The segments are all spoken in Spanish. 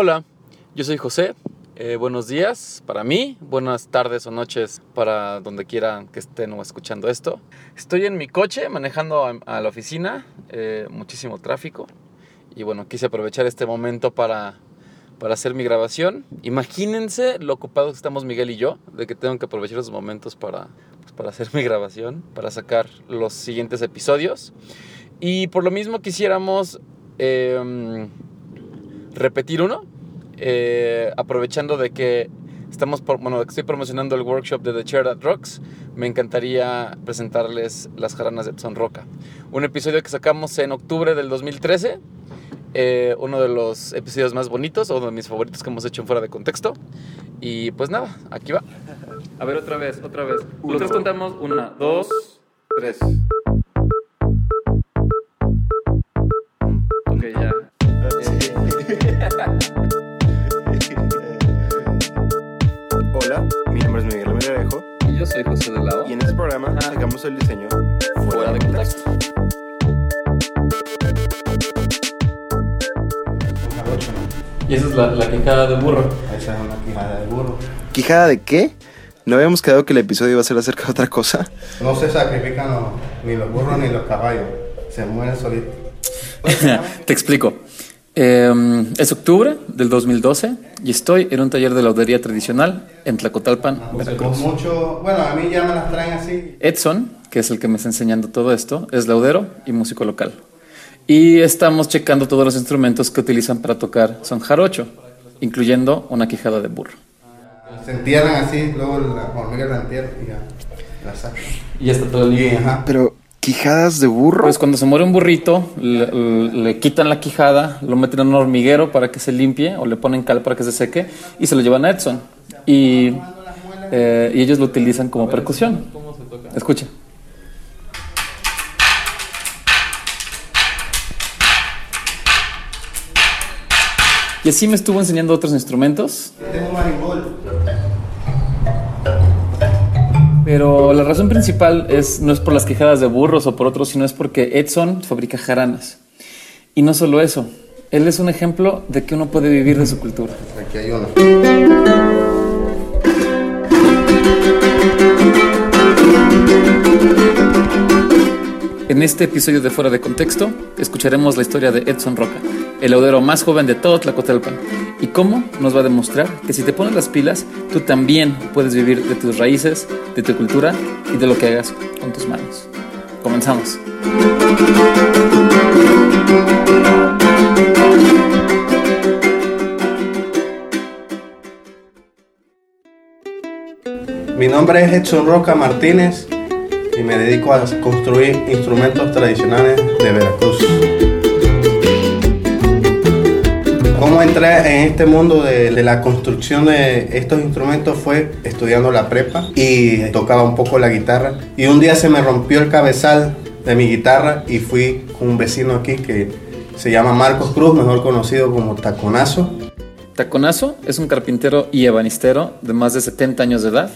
Hola, yo soy José. Eh, buenos días para mí, buenas tardes o noches para donde quieran que estén o escuchando esto. Estoy en mi coche manejando a, la oficina, eh, muchísimo tráfico. Y bueno, quise aprovechar este momento para, para hacer mi grabación. Imagínense lo ocupados que estamos Miguel y yo, de que tengo que aprovechar esos momentos para, pues, para hacer mi grabación, para sacar los siguientes episodios. Y por lo mismo quisiéramos eh, repetir uno, eh, aprovechando de que estamos por, bueno, estoy promocionando el workshop de The Chair That Rocks, me encantaría presentarles las jaranas de Edson Roca. Un episodio que sacamos en octubre del 2013, eh, uno de los episodios más bonitos, o de mis favoritos que hemos hecho en fuera de contexto. Y pues nada, aquí va. A ver, otra vez, otra vez. Nosotros contamos una, dos, tres. Y esa es la, la quijada de burro. Esa es una quijada de burro. ¿Quijada de qué? ¿No habíamos quedado que el episodio iba a ser acerca de otra cosa? No se sacrifican los- ni los burros ni los caballos. Se mueren solitos. Te explico. Eh, es octubre del 2012 y estoy en un taller de laudería tradicional en Tlacotalpan, Usamos Veracruz. mucho. Bueno, a mí ya me las traen así. Edson, que es el que me está enseñando todo esto, es laudero y músico local. Y estamos checando todos los instrumentos que utilizan para tocar son jarocho, incluyendo una quijada de burro. Se entierran así, luego la hormiga la entierra y ya la sacan. Y ya está todo ajá. Pero, ¿quijadas de burro? Pues cuando se muere un burrito, le, le quitan la quijada, lo meten en un hormiguero para que se limpie o le ponen cal para que se seque y se lo llevan a Edson. Y, eh, y ellos lo utilizan como percusión. Escucha. Y así me estuvo enseñando otros instrumentos, Tengo marimbol. pero la razón principal es, no es por las quejadas de burros o por otros, sino es porque Edson fabrica jaranas. Y no solo eso, él es un ejemplo de que uno puede vivir de su cultura. Aquí hay uno. En este episodio de Fuera de Contexto, escucharemos la historia de Edson Roca, el laudero más joven de todo Tlacotalpan, y cómo nos va a demostrar que si te pones las pilas, tú también puedes vivir de tus raíces, de tu cultura y de lo que hagas con tus manos. Comenzamos. Mi nombre es Edson Roca Martínez y me dedico a construir instrumentos tradicionales de Veracruz. ¿Cómo entré en este mundo de, de la construcción de estos instrumentos? Fue estudiando la prepa y tocaba un poco la guitarra. Y un día se me rompió el cabezal de mi guitarra y fui con un vecino aquí que se llama Marcos Cruz, mejor conocido como Taconazo. Taconazo es un carpintero y ebanistero de más de 70 años de edad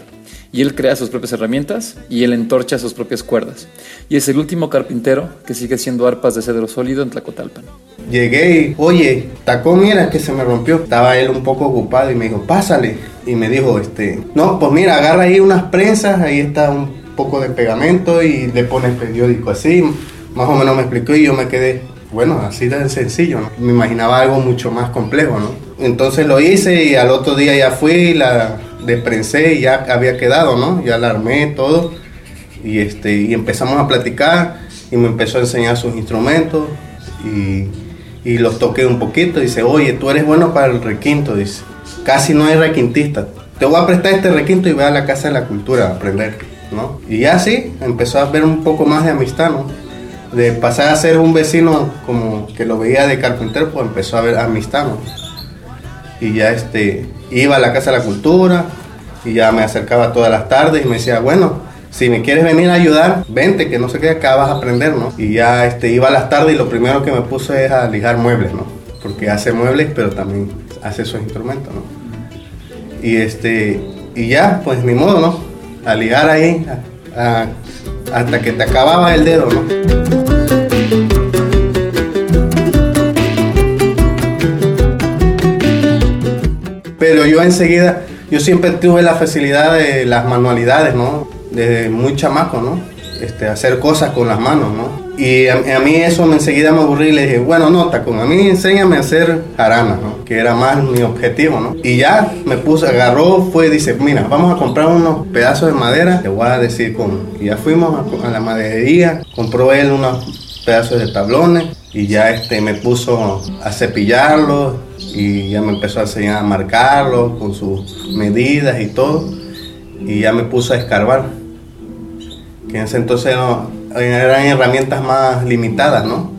y él crea sus propias herramientas y él entorcha sus propias cuerdas. Y es el último carpintero que sigue haciendo arpas de cedro sólido en Tlacotalpan. Llegué y, oye, tacón, mira que se me rompió. Estaba él un poco ocupado y me dijo, pásale. Y me dijo, este, no, pues mira, agarra ahí unas prensas, ahí está un poco de pegamento y le pones periódico así. Más o menos me explicó y yo me quedé, bueno, así de sencillo, ¿no? Me imaginaba algo mucho más complejo, ¿no? Entonces lo hice y al otro día ya fui, la desprensé y ya había quedado, ¿no? Ya la armé todo. Y este y empezamos a platicar y me empezó a enseñar sus instrumentos y, y los toqué un poquito. Dice oye tú eres bueno para el requinto dice. Casi no hay requintista. Te voy a prestar este requinto y ve a la casa de la cultura a aprender no y así empezó a ver un poco más de amistad no de pasar a ser un vecino como que lo veía de carpintero pues empezó a ver amistad no y ya este iba a la casa de la cultura y ya me acercaba todas las tardes y me decía bueno si me quieres venir a ayudar vente que no sé qué acá vas a aprender no y ya este iba a las tardes y lo primero que me puse es a lijar muebles no porque hace muebles pero también hace esos instrumentos no y este y ya pues ni modo no a ligar ahí a- hasta que te acababa el dedo no Pero yo enseguida, yo siempre tuve la facilidad de las manualidades, ¿no? Desde muy chamaco, ¿no? Este, hacer cosas con las manos, ¿no? Y a, mí eso me enseguida me aburrí y le dije, bueno, no, Tacón, a mí enséñame a hacer jaranas, ¿no? Que era más mi objetivo, ¿no? Y ya me puso, agarró, fue, dice, mira, vamos a comprar unos pedazos de madera, te voy a decir cómo. Y ya fuimos a, a la maderería, compró él unos pedazos de tablones y ya este, me puso a cepillarlos y ya me empezó a enseñar a marcarlos con sus medidas y todo. Y ya me puso a escarbar. Que en ese entonces no, eran herramientas más limitadas, ¿no?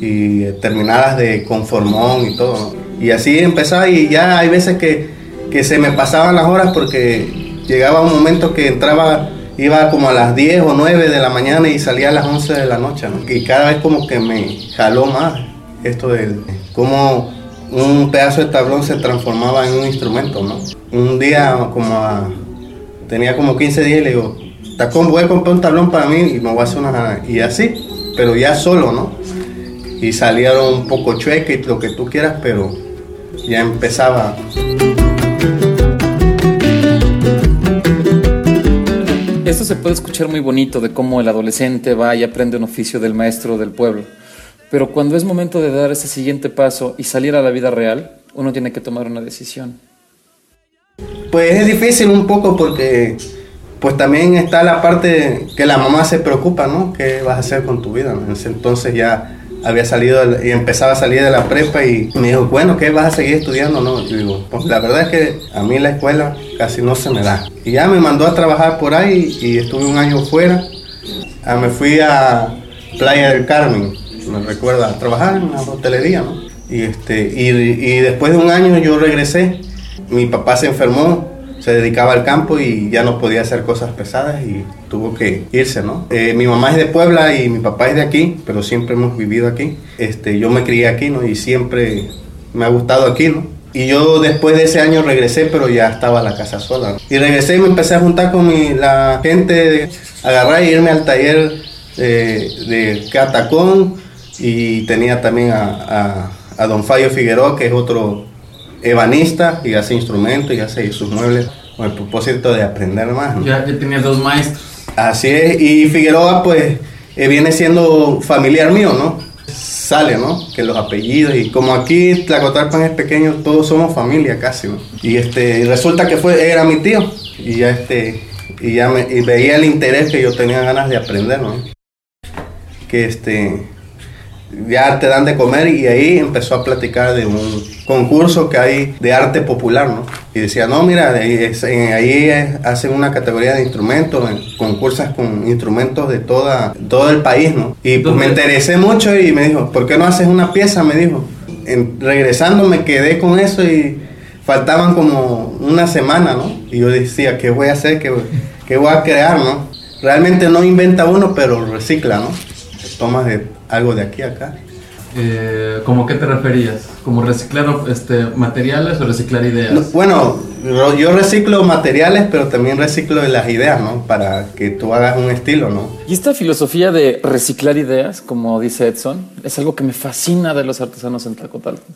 Y eh, terminadas de conformón y todo. Y así empezaba y ya hay veces que, que se me pasaban las horas porque llegaba un momento que entraba, iba como a las 10 o 9 de la mañana y salía a las 11 de la noche, ¿no? Y cada vez como que me jaló más esto de cómo un pedazo de tablón se transformaba en un instrumento, ¿no? Un día como a, tenía como 15 días y le digo, Tacón, voy a comprar un tablón para mí y me voy a hacer una... Y así, pero ya solo, ¿no? Y salieron un poco chuecas y lo que tú quieras, pero ya empezaba. Esto se puede escuchar muy bonito de cómo el adolescente va y aprende un oficio del maestro del pueblo. Pero cuando es momento de dar ese siguiente paso y salir a la vida real, uno tiene que tomar una decisión. Pues es difícil un poco porque pues también está la parte que la mamá se preocupa, ¿no? ¿Qué vas a hacer con tu vida? En ese entonces ya había salido y empezaba a salir de la prepa y me dijo, bueno, ¿qué vas a seguir estudiando? No, y digo, pues la verdad es que a mí la escuela casi no se me da. Y ya me mandó a trabajar por ahí y estuve un año fuera. Ah, me fui a Playa del Carmen, me recuerda, trabajar en una hotelería, ¿no? Y, este, y, después de un año yo regresé, mi papá se enfermó, se dedicaba al campo y ya no podía hacer cosas pesadas y tuvo que irse, ¿no? Eh, mi mamá es de Puebla y mi papá es de aquí, pero siempre hemos vivido aquí. Este, yo me crié aquí, ¿no? Y siempre me ha gustado aquí, ¿no? Y yo después de ese año regresé, pero ya estaba la casa sola. ¿no? Y regresé y me empecé a juntar con mi, la gente, de agarrar y irme al taller eh, de Catacón y tenía también a, a, a Don Fallo Figueroa, que es otro ebanista y hace instrumentos y hace sus muebles con el propósito de aprender más. ¿no? Ya, ya tenía dos maestros. Así es, y Figueroa pues eh, viene siendo familiar mío, ¿no? Sale, ¿no? Que los apellidos y como aquí Tlacotalpan es pequeño, todos somos familia casi, ¿no? Y este, y resulta que fue, era mi tío y ya este, y ya me, y veía el interés que yo tenía ganas de aprender, ¿no? Que este, ya te dan de comer y ahí empezó a platicar de un concurso que hay de arte popular, ¿no? Y decía, no, mira, ahí, hacen una categoría de instrumentos, en- concursas con instrumentos de toda, todo el país, ¿no? Y pues me interesé mucho y me dijo, ¿por qué no haces una pieza? Me dijo. En- regresando me quedé con eso y faltaban como una semana, ¿no? Y yo decía, ¿qué voy a hacer? ¿Qué, qué voy a crear, no? Realmente no inventa uno, pero recicla, ¿no? Tomas de algo de aquí a acá. Eh, ¿Cómo qué te referías? ¿Como reciclar este, materiales o reciclar ideas? No, bueno, yo reciclo materiales, pero también reciclo las ideas, ¿no? Para que tú hagas un estilo, ¿no? Y esta filosofía de reciclar ideas, como dice Edson, es algo que me fascina de los artesanos en Tlacotalpan.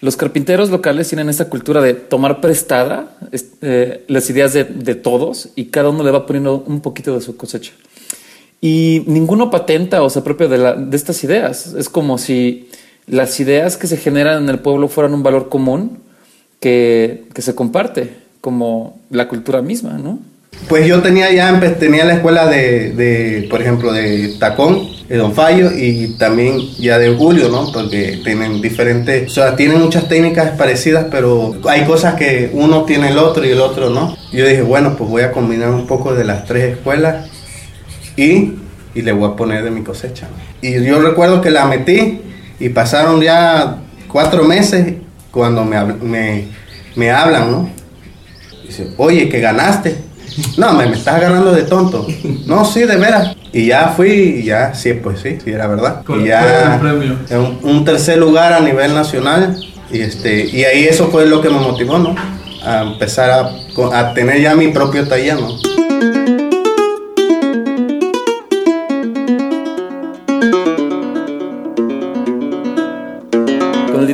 Los carpinteros locales tienen esta cultura de tomar prestada es- eh, las ideas de, de todos y cada uno le va poniendo un poquito de su cosecha. Y ninguno patenta o se apropia de, de estas ideas. Es como si las ideas que se generan en el pueblo fueran un valor común que, que se comparte, como la cultura misma, ¿no? Pues yo tenía ya, tenía la escuela de, de, por ejemplo, de Tacón, de Don Fallo y también ya de Julio, ¿no? Porque tienen diferentes, o sea, tienen muchas técnicas parecidas, pero hay cosas que uno tiene el otro y el otro no. Yo dije, bueno, pues voy a combinar un poco de las tres escuelas y, y le voy a poner de mi cosecha. Y yo recuerdo que la metí y pasaron ya cuatro meses cuando me, me, me hablan, ¿no? Dice, oye, que ganaste. No, me, me estás ganando de tonto. No, sí, de veras. Y ya fui y ya, sí, pues sí, sí, era verdad. ¿Cuál- Y ya el premio? en un, un tercer lugar a nivel nacional. Y, este, y ahí eso fue lo que me motivó, ¿no? A empezar a, a tener ya mi propio taller, ¿no?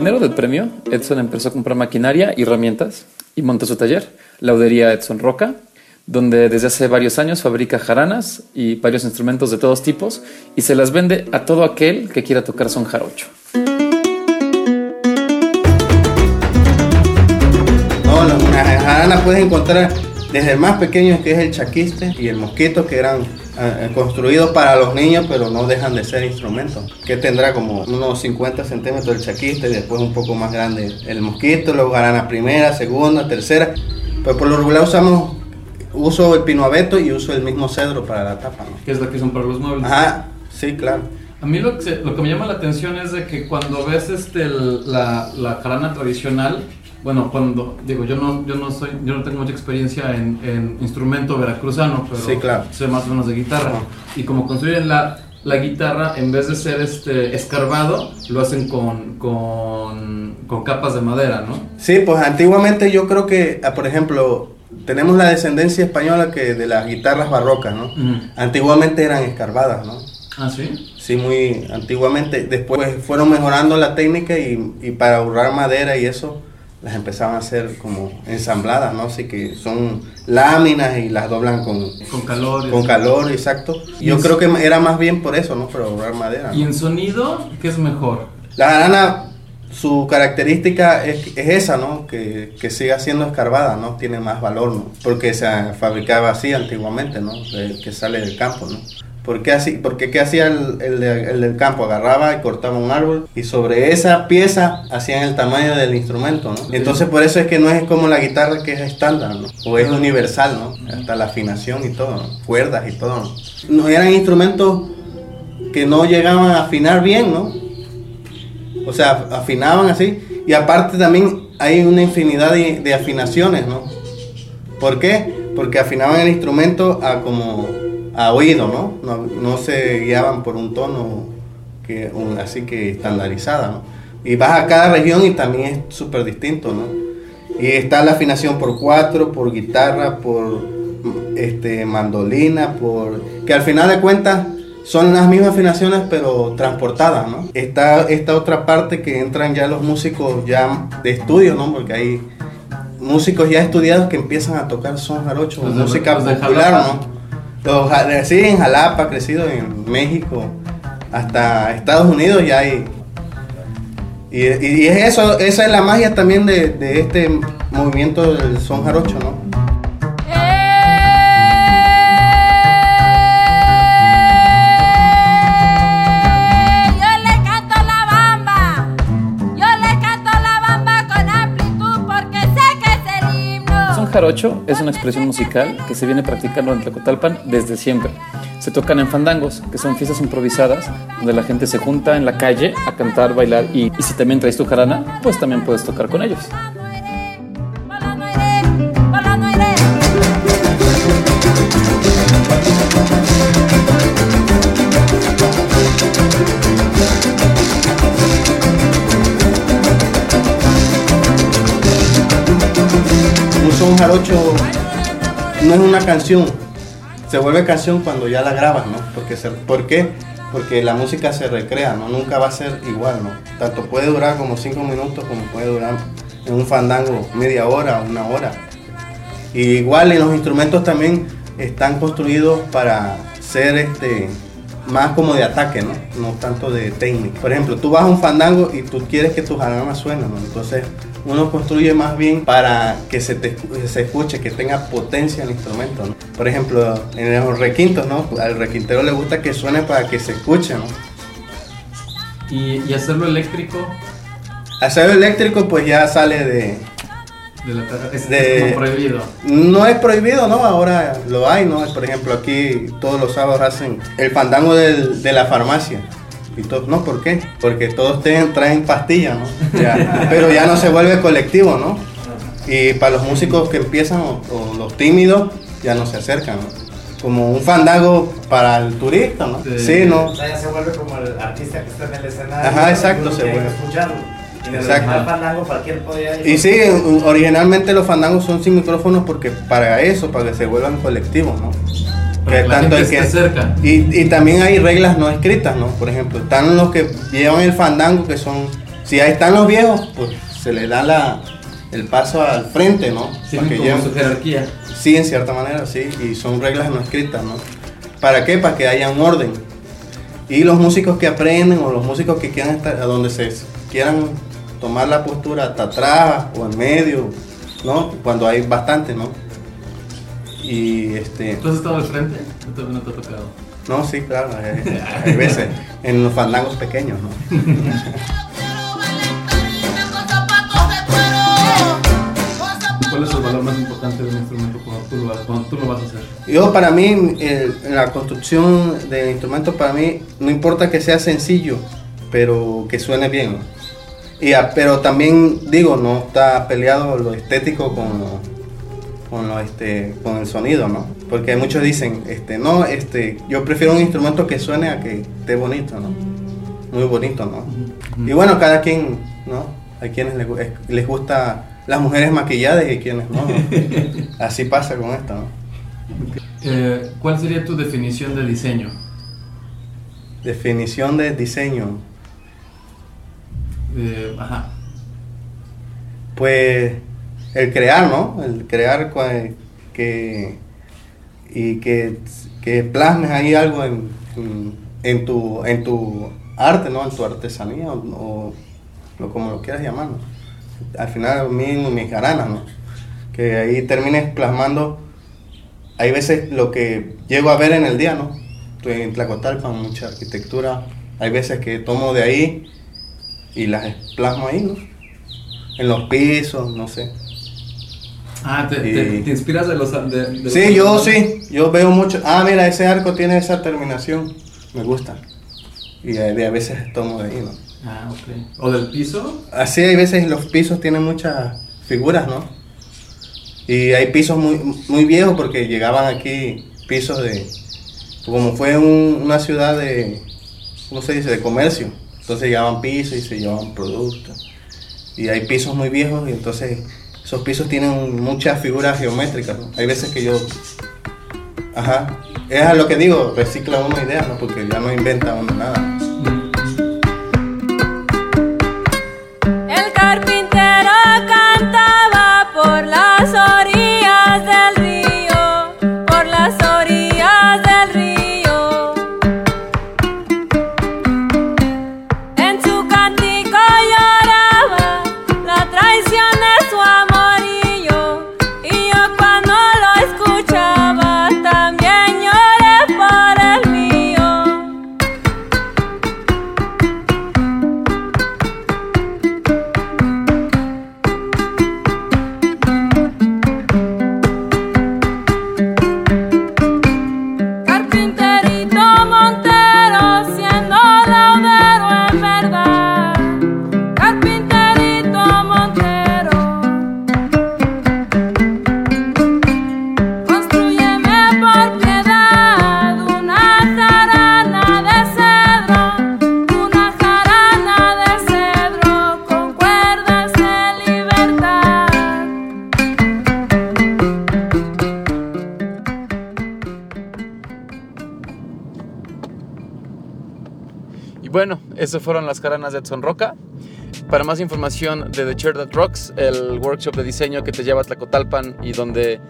Dinero del premio, Edson empezó a comprar maquinaria y herramientas y monta su taller, Laudería Edson Roca, donde desde hace varios años fabrica jaranas y varios instrumentos de todos tipos y se las vende a todo aquel que quiera tocar son jarocho. No, la, jarana puedes encontrar desde el más pequeño que es el chaquiste y el mosquito que eran construidos para los niños pero no dejan de ser instrumentos que tendrá como unos 50 centímetros el chaquiste y después un poco más grande el mosquito, luego jarana primera, segunda, tercera pero por lo regular usamos uso el pino abeto y uso el mismo cedro para la tapa ¿no? Que es la que son para los muebles. ajá, sí, claro A mí lo que, se- lo que me llama la atención es de que cuando ves este, el- la, la jarana tradicional, bueno, cuando, digo, yo no, yo no soy, yo no tengo mucha experiencia en, en instrumento veracruzano, pero Sí, claro. sé más o menos de guitarra. Y como construyen la, la guitarra, en vez de ser este escarbado, lo hacen con, con, con capas de madera, ¿no? Sí, pues antiguamente yo creo que, ah, por ejemplo, tenemos la descendencia española que de las guitarras barrocas, ¿no? Antiguamente eran escarbadas, ¿no? Ah, sí. Sí, muy antiguamente. Después fueron mejorando la técnica y, y para ahorrar madera y eso, las empezaban a hacer como ensambladas, ¿no? Así que son láminas y las doblan con, Con calor. con calor, exacto. Yo creo que era más bien por eso, ¿no? Para ahorrar madera. ¿no? ¿Y en sonido qué es mejor? La jarana, su característica es, es esa, ¿no? Que, que siga siendo escarbada, ¿no? Tiene más valor, ¿no? Porque se fabricaba así antiguamente, ¿no? De- que sale del campo, ¿no? ¿Por qué, así, porque qué hacía el, el de- el del campo? Agarraba y cortaba un árbol y sobre esa pieza hacían el tamaño del instrumento, ¿no? Entonces por eso es que no es como la guitarra que es estándar, ¿no? O es universal, ¿no? Hasta la afinación y todo, ¿no? Cuerdas y todo, ¿no? No eran instrumentos que no llegaban a afinar bien, ¿no? O sea, afinaban así. Y aparte también hay una infinidad de, de afinaciones, ¿no? ¿Por qué? Porque afinaban el instrumento a como a oído, ¿no? No, no se guiaban por un tono que, un- así que estandarizada, ¿no? Y vas a cada región y también es súper distinto, ¿no? Y está la afinación por cuatro, por guitarra, por este, mandolina, por... Que al final de cuentas son las mismas afinaciones pero transportadas, ¿no? Está esta otra parte que entran ya los músicos ya de estudio, ¿no? Porque hay músicos ya estudiados que empiezan a tocar son jarocho, música popular. ¿no? Sí, en Jalapa, crecido en México, hasta Estados Unidos ya hay. Y, y- y es eso, esa es la magia también de, de este movimiento del son jarocho, ¿no? Jarocho es una expresión musical que se viene practicando en Tlacotalpan desde siempre. Se tocan en fandangos, que son fiestas improvisadas, donde la gente se junta en la calle a cantar, bailar y, y si también traes tu jarana, pues también puedes tocar con ellos. No es una canción, se vuelve canción cuando ya la grabas, ¿no? Porque ¿Por qué? Porque la música se recrea, ¿no? Nunca va a ser igual, ¿no? Tanto puede durar como cinco minutos como puede durar en un fandango media hora una hora. Y igual en los instrumentos también están construidos para ser este más como de ataque, ¿no? No tanto de técnica. Por ejemplo, tú vas a un fandango y tú quieres que tu jarana suene, ¿no? Entonces uno construye más bien para que se, te, se escuche, que tenga potencia el instrumento, ¿no? Por ejemplo, en los requintos, ¿no? Al requintero le gusta que suene para que se escuche, ¿no? Y, y hacerlo eléctrico Hacerlo eléctrico pues ya sale de, de la caja es, De- es como prohibido. No es prohibido, ¿no? Ahora lo hay, ¿no? Por ejemplo, aquí todos los sábados hacen el fandango del- de la farmacia. Y todos, no, ¿por qué? Porque todos tienen- traen pastillas, ¿no? Ya, pero ya no se vuelve colectivo, ¿no? Y para los músicos que empiezan o, o los tímidos, ya no se acercan, ¿no? Como un fandango para el turista, ¿no? Sí. Sí, ¿no? O sea, ya se vuelve como el artista que está en el escenario. Ajá, exacto, se vuelve. escucharlo. Exacto. verdad, fandango cualquier podía ir. Y sí, originalmente los fandangos son sin micrófonos porque para eso, para que se vuelvan colectivos, ¿no? Para que la gente el esté cerca. Y, y también hay reglas no escritas, ¿no? Por ejemplo, están los que llevan el fandango, que son, si ahí están los viejos, pues se les da la, el paso al frente, ¿no? Sí, Para que como lleven- su jerarquía. Sí, en cierta manera, sí, y son reglas no escritas, ¿no? ¿Para qué? Para que haya un orden. Y los músicos que aprenden o los músicos que quieran estar, a donde se quieran tomar la postura hasta atrás o en medio, ¿no? Cuando hay bastante, ¿no? Y este, ¿Tú has estado al frente? No te, no te ha tocado. no, sí, claro, hay, hay veces en los fandangos pequeños, ¿no? ¿Cuál es el valor más importante de un instrumento cuando tú lo, vas- cuando tú lo vas a hacer? Yo para mí, el- la construcción del instrumento, para mí, no importa que sea sencillo, pero que suene bien. ¿no? Y a- pero también digo, no está peleado lo estético con lo, con lo, este, con el sonido, ¿no? Porque muchos dicen, este, no, este, yo prefiero un instrumento que suene a que esté bonito, ¿no? Muy bonito, ¿no? Y bueno, cada quien, ¿no? Hay quienes les, les gusta las mujeres maquilladas y quienes no. ¿no? Así pasa con esto, ¿no? Eh, ¿Cuál sería tu definición de diseño? Definición de diseño. Eh, ajá. Pues el crear, ¿no? El crear que y que, que plasmes ahí algo en, en, tu en tu arte, ¿no? En tu artesanía o, o- o como lo quieras llamar. Al final mismo mis garanas, ¿no? Que ahí termines plasmando. Hay veces lo que llego a ver en el día, ¿no? En Tlacotalpan, mucha arquitectura. Hay veces que tomo de ahí y las plasmo ahí, ¿no? En los pisos, no sé. Ah, te, Y- te- te inspiras de los... De, de los- Sí, yo sí, yo veo mucho. Ah, mira, ese arco tiene esa terminación, me gusta. Y a veces tomo de ahí, ¿no? Ah, ok. ¿O del piso? Así hay veces los pisos tienen muchas figuras, ¿no? Y hay pisos muy, muy viejos porque llegaban aquí pisos de... Como fue un- una ciudad de... ¿Cómo se dice? De comercio. Entonces llevaban pisos y se llevaban productos. Y hay pisos muy viejos y entonces esos pisos tienen muchas figuras geométricas. Hay veces que yo... Ajá. Es a lo que digo, recicla uno ideas, ¿no? Porque ya no inventa uno nada. Esas fueron las caranas de Edson Roca. Para más información de The Chair That Rocks, el workshop de diseño que te lleva a Tlacotalpan y donde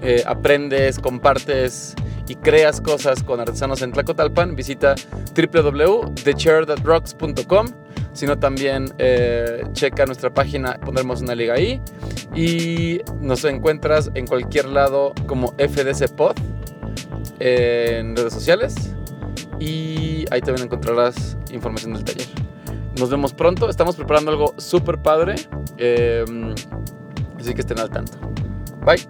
eh, aprendes, compartes y creas cosas con artesanos en Tlacotalpan, visita www.thechairthatrocks.com. Sino también eh, checa nuestra página, pondremos una liga ahí. Y nos encuentras en cualquier lado como FDC Pod eh, en redes sociales. Y ahí también encontrarás información del taller. Nos vemos pronto. Estamos preparando algo súper padre. eh, así que estén al tanto. Bye.